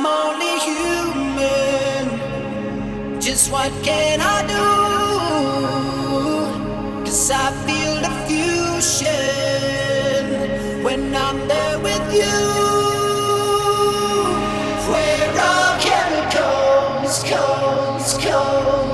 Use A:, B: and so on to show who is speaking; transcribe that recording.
A: I'm only human. Just what can I do? Cause I feel the fusion when I'm there with you. Where are chemicals, codes, codes?